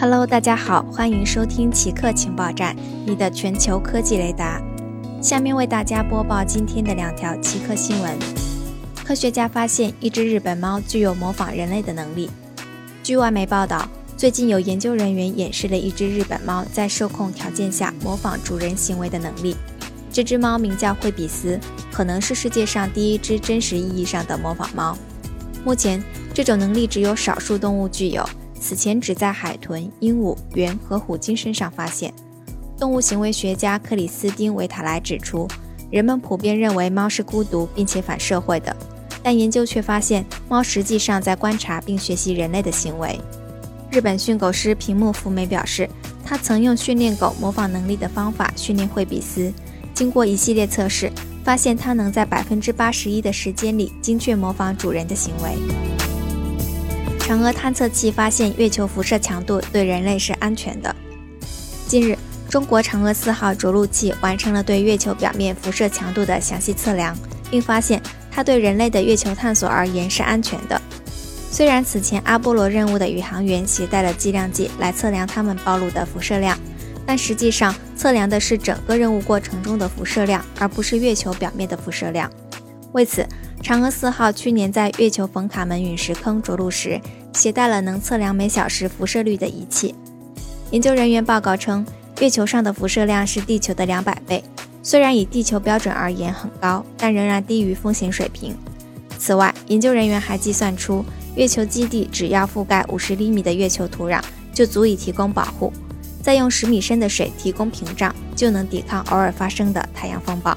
Hello，大家好，欢迎收听奇客情报站，你的全球科技雷达。下面为大家播报今天的两条奇客新闻。科学家发现一只日本猫具有模仿人类的能力。据外媒报道，最近有研究人员演示了一只日本猫在受控条件下模仿主人行为的能力。这只猫名叫惠比斯，可能是世界上第一只真实意义上的模仿猫。目前，这种能力只有少数动物具有。此前只在海豚、鹦鹉、猿和虎鲸身上发现。动物行为学家克里斯汀·维塔莱指出，人们普遍认为猫是孤独并且反社会的，但研究却发现猫实际上在观察并学习人类的行为。日本训狗师平木福美表示，他曾用训练狗模仿能力的方法训练惠比斯，经过一系列测试，发现它能在百分之八十一的时间里精确模仿主人的行为。嫦娥探测器发现月球辐射强度对人类是安全的。近日，中国嫦娥四号着陆器完成了对月球表面辐射强度的详细测量，并发现它对人类的月球探索而言是安全的。虽然此前阿波罗任务的宇航员携带了计量计来测量他们暴露的辐射量，但实际上测量的是整个任务过程中的辐射量，而不是月球表面的辐射量。为此，嫦娥四号去年在月球冯卡门陨石坑着陆时，携带了能测量每小时辐射率的仪器。研究人员报告称，月球上的辐射量是地球的两百倍，虽然以地球标准而言很高，但仍然低于风险水平。此外，研究人员还计算出，月球基地只要覆盖五十厘米的月球土壤，就足以提供保护；再用十米深的水提供屏障，就能抵抗偶尔发生的太阳风暴。